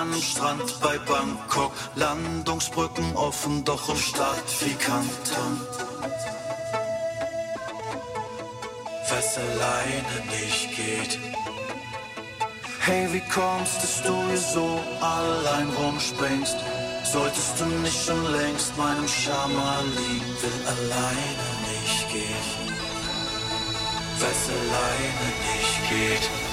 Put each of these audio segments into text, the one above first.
einem Strand bei Bangkok. Landungsbrücken offen, doch um Stadt wie Kanton. Was alleine nicht geht. Hey, wie kommst, dass du hier so allein rumspringst? Solltest du nicht schon längst meinem Schama liegen, will alleine nicht gehen. Was alleine nicht geht.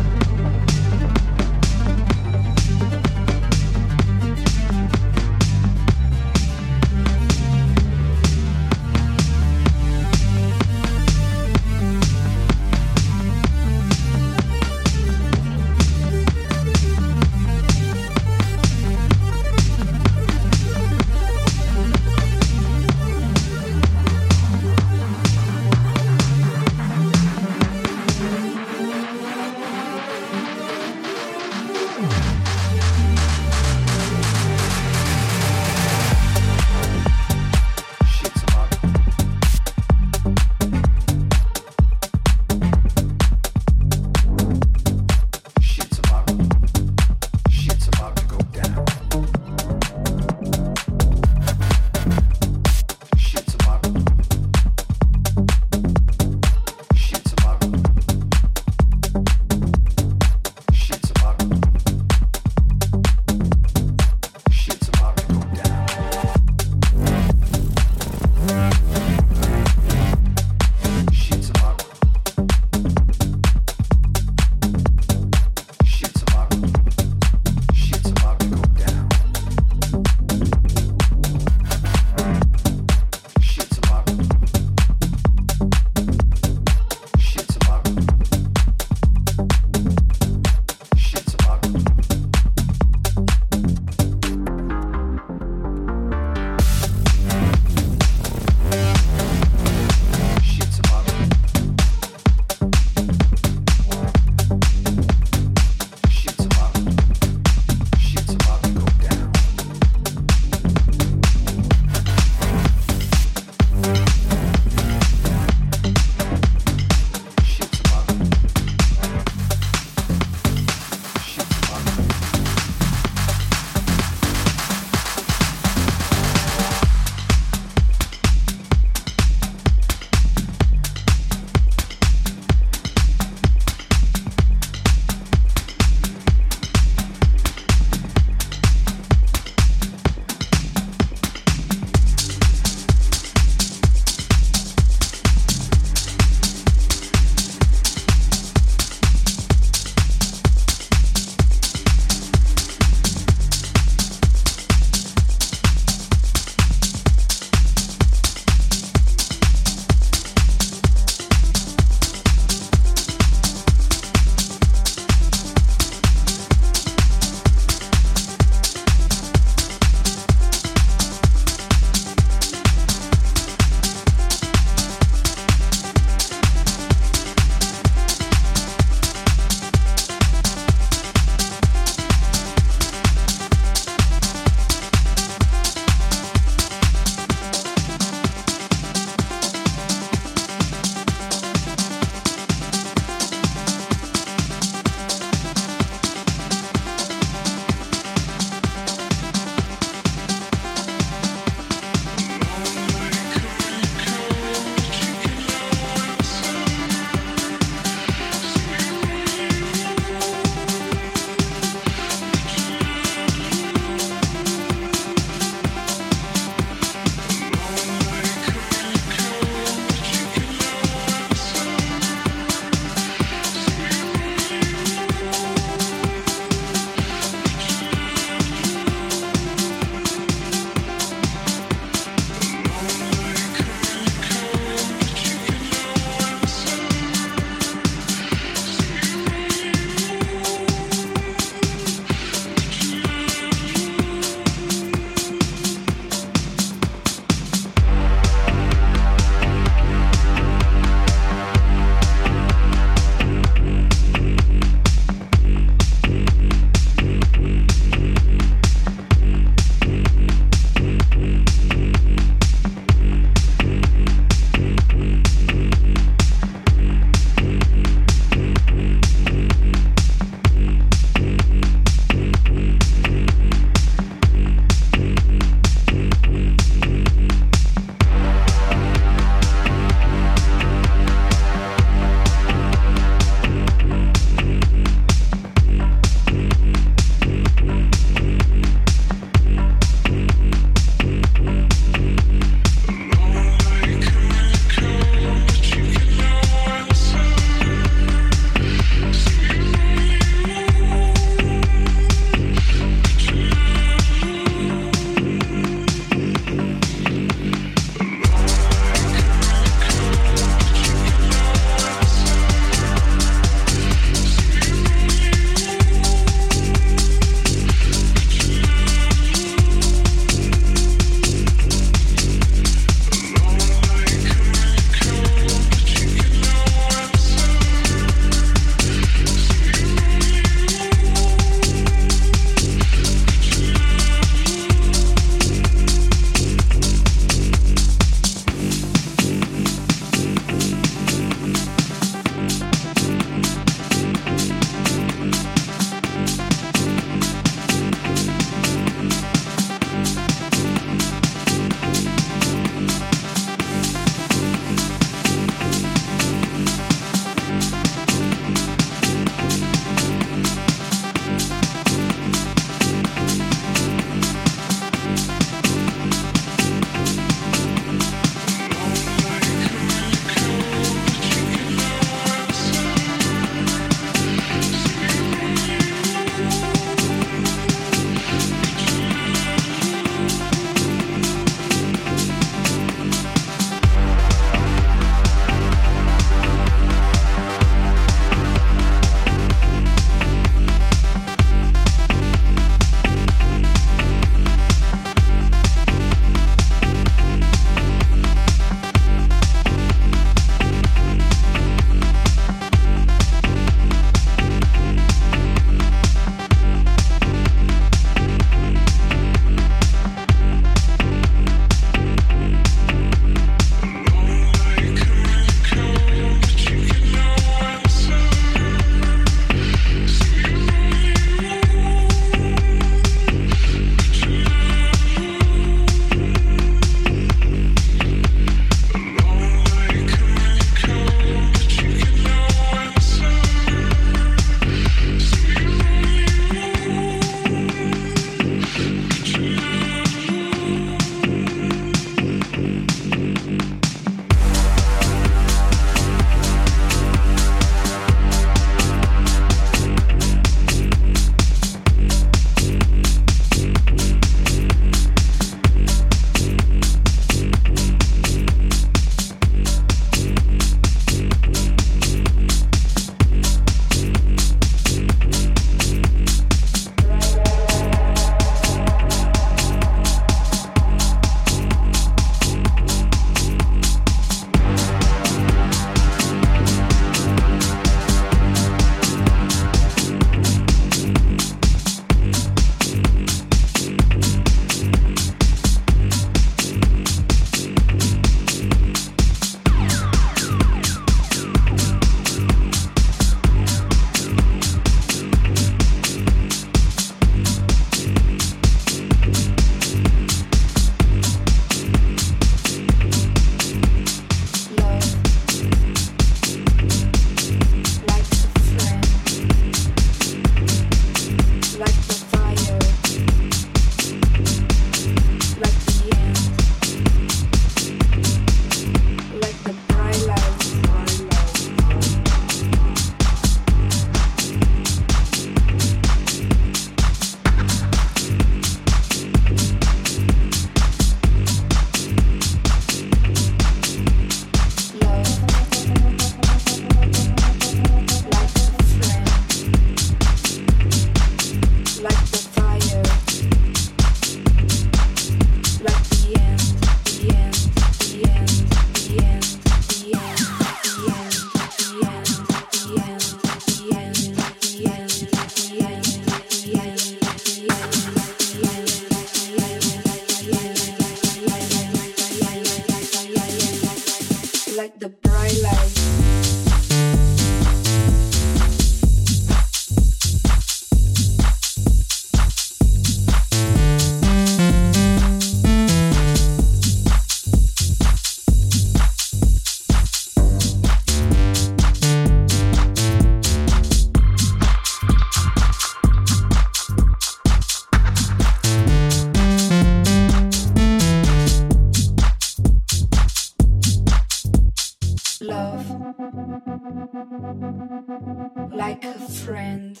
like a friend,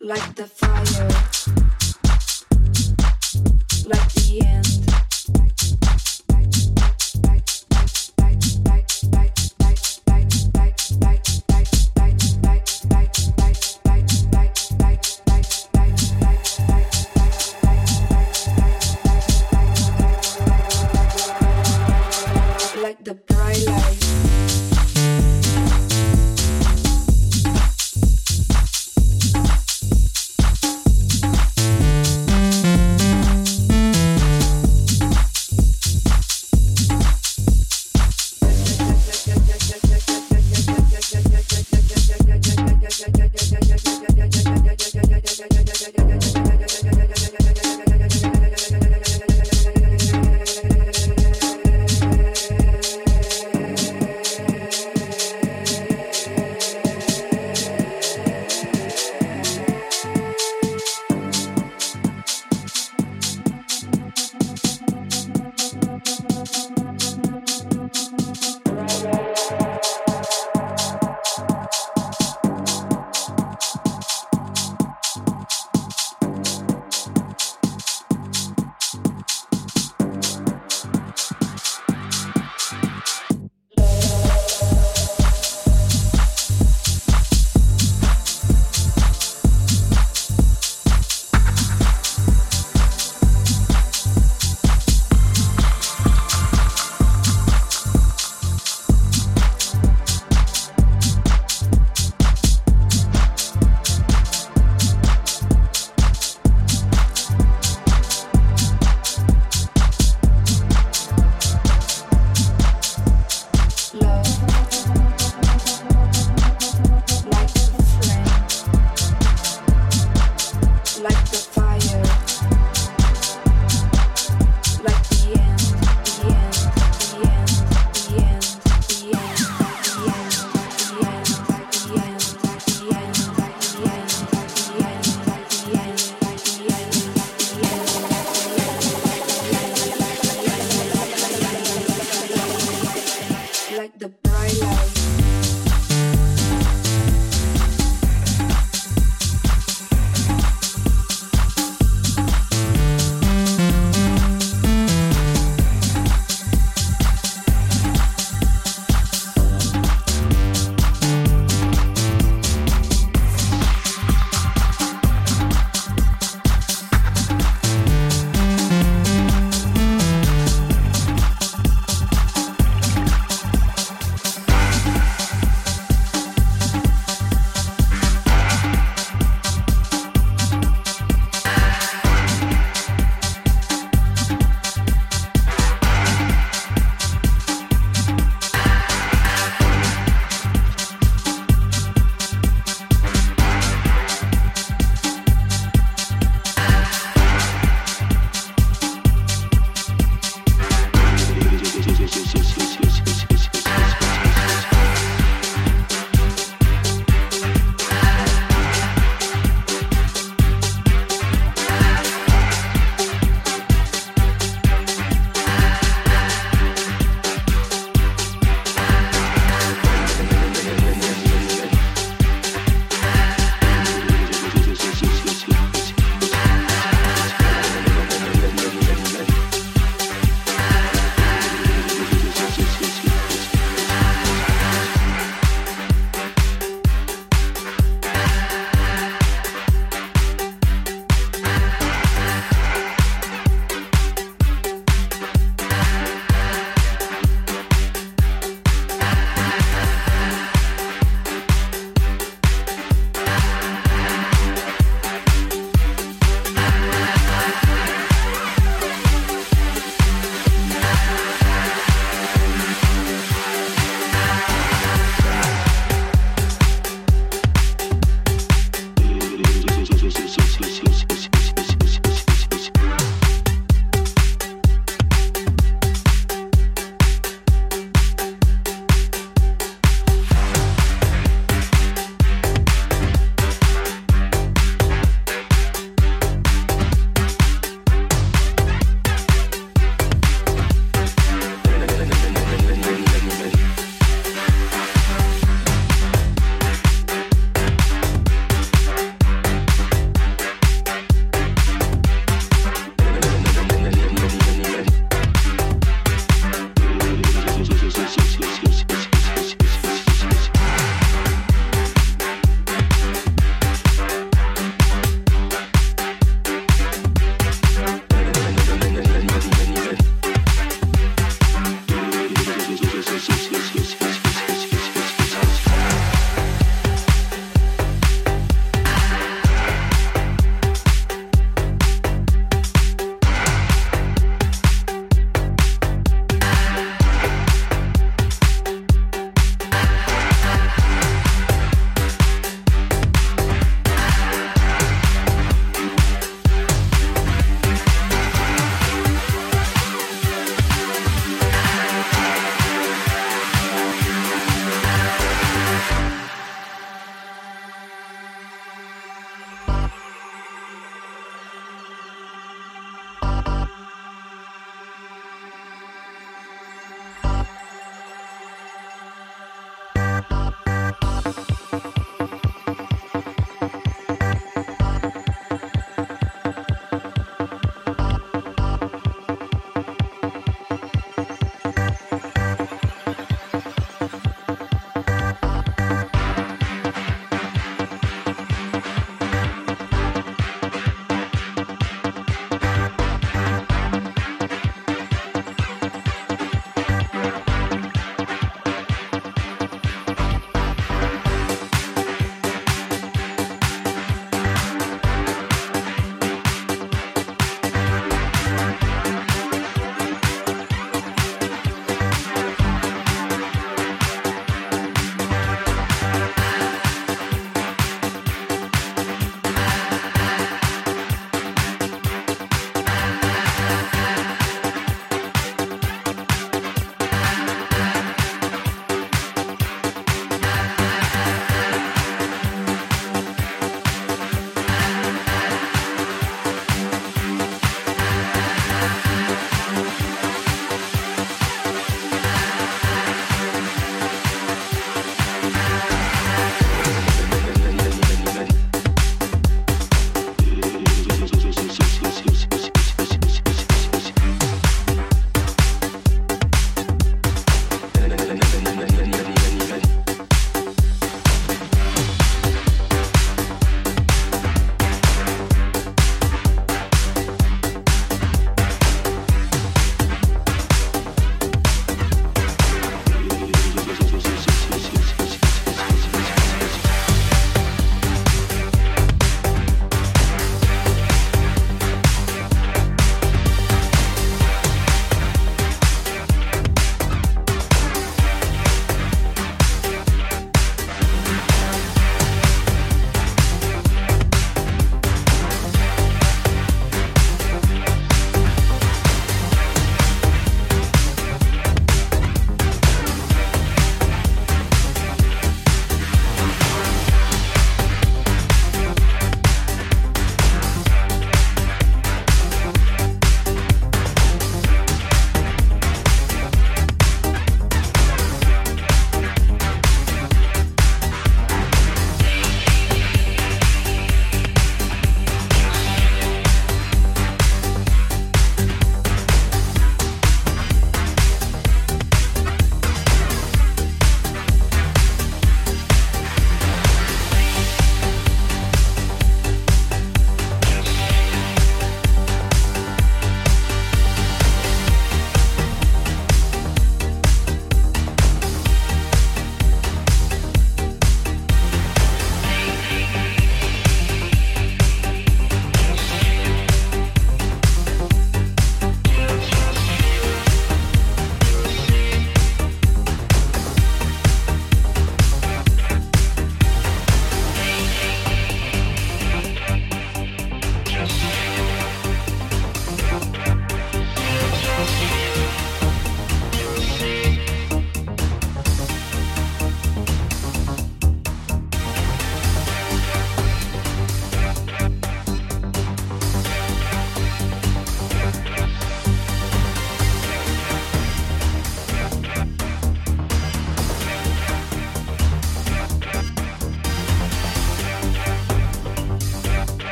like the fire, like the end. Like the bright light.